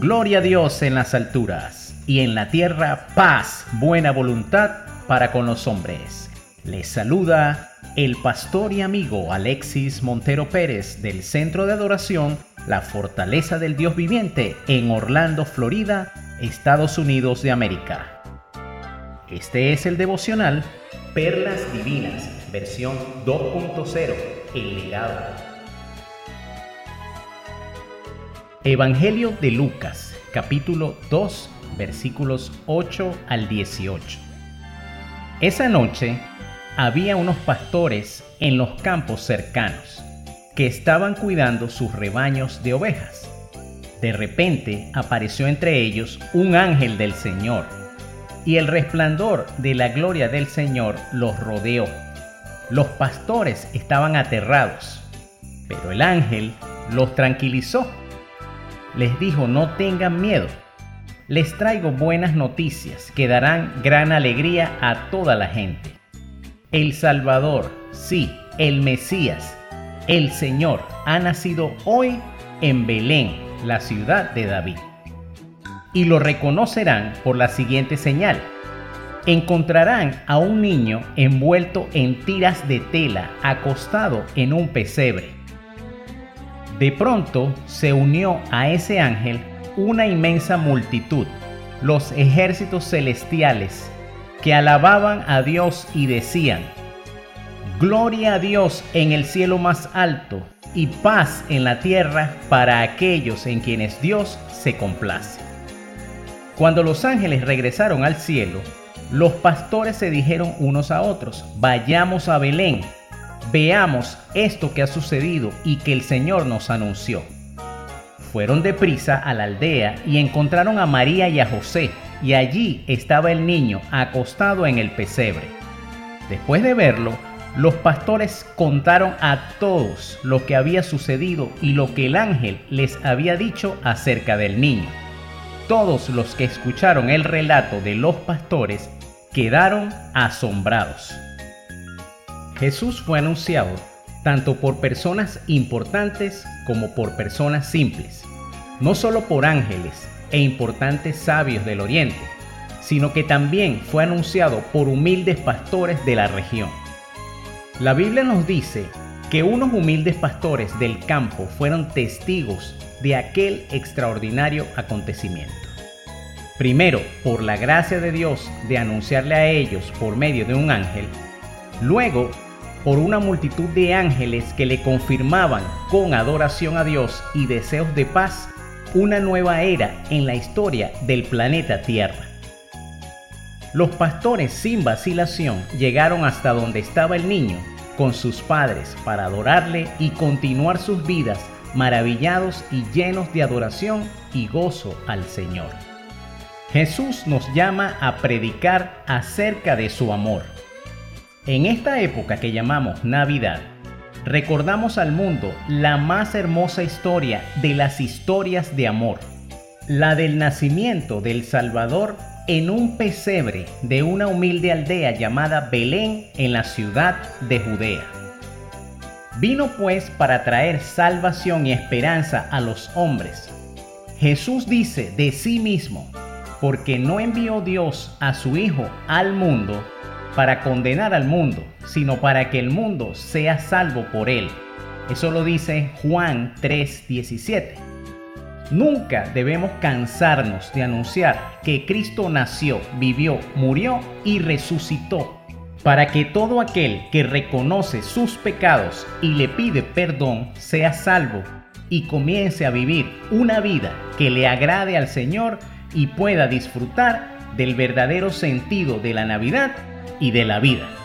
Gloria a Dios en las alturas y en la tierra paz, buena voluntad para con los hombres. Les saluda el pastor y amigo Alexis Montero Pérez del Centro de Adoración La Fortaleza del Dios Viviente en Orlando, Florida, Estados Unidos de América. Este es el devocional Perlas Divinas, versión 2.0, el legado. Evangelio de Lucas, capítulo 2, versículos 8 al 18. Esa noche había unos pastores en los campos cercanos que estaban cuidando sus rebaños de ovejas. De repente apareció entre ellos un ángel del Señor, y el resplandor de la gloria del Señor los rodeó. Los pastores estaban aterrados, pero el ángel los tranquilizó. Les dijo, no tengan miedo. Les traigo buenas noticias que darán gran alegría a toda la gente. El Salvador, sí, el Mesías, el Señor, ha nacido hoy en Belén, la ciudad de David. Y lo reconocerán por la siguiente señal. Encontrarán a un niño envuelto en tiras de tela, acostado en un pesebre. De pronto se unió a ese ángel una inmensa multitud, los ejércitos celestiales, que alababan a Dios y decían, Gloria a Dios en el cielo más alto y paz en la tierra para aquellos en quienes Dios se complace. Cuando los ángeles regresaron al cielo, los pastores se dijeron unos a otros, vayamos a Belén, veamos esto que ha sucedido y que el Señor nos anunció. Fueron deprisa a la aldea y encontraron a María y a José, y allí estaba el niño acostado en el pesebre. Después de verlo, los pastores contaron a todos lo que había sucedido y lo que el ángel les había dicho acerca del niño. Todos los que escucharon el relato de los pastores quedaron asombrados. Jesús fue anunciado tanto por personas importantes como por personas simples, no solo por ángeles, e importantes sabios del oriente, sino que también fue anunciado por humildes pastores de la región. La Biblia nos dice que unos humildes pastores del campo fueron testigos de aquel extraordinario acontecimiento. Primero, por la gracia de Dios de anunciarle a ellos por medio de un ángel, luego por una multitud de ángeles que le confirmaban con adoración a Dios y deseos de paz una nueva era en la historia del planeta Tierra. Los pastores sin vacilación llegaron hasta donde estaba el niño con sus padres para adorarle y continuar sus vidas maravillados y llenos de adoración y gozo al Señor. Jesús nos llama a predicar acerca de su amor. En esta época que llamamos Navidad, recordamos al mundo la más hermosa historia de las historias de amor, la del nacimiento del Salvador en un pesebre de una humilde aldea llamada Belén en la ciudad de Judea. Vino pues para traer salvación y esperanza a los hombres. Jesús dice de sí mismo, porque no envió Dios a su Hijo al mundo para condenar al mundo, sino para que el mundo sea salvo por él. Eso lo dice Juan 3:17. Nunca debemos cansarnos de anunciar que Cristo nació, vivió, murió y resucitó, para que todo aquel que reconoce sus pecados y le pide perdón sea salvo y comience a vivir una vida que le agrade al Señor y pueda disfrutar del verdadero sentido de la Navidad y de la vida.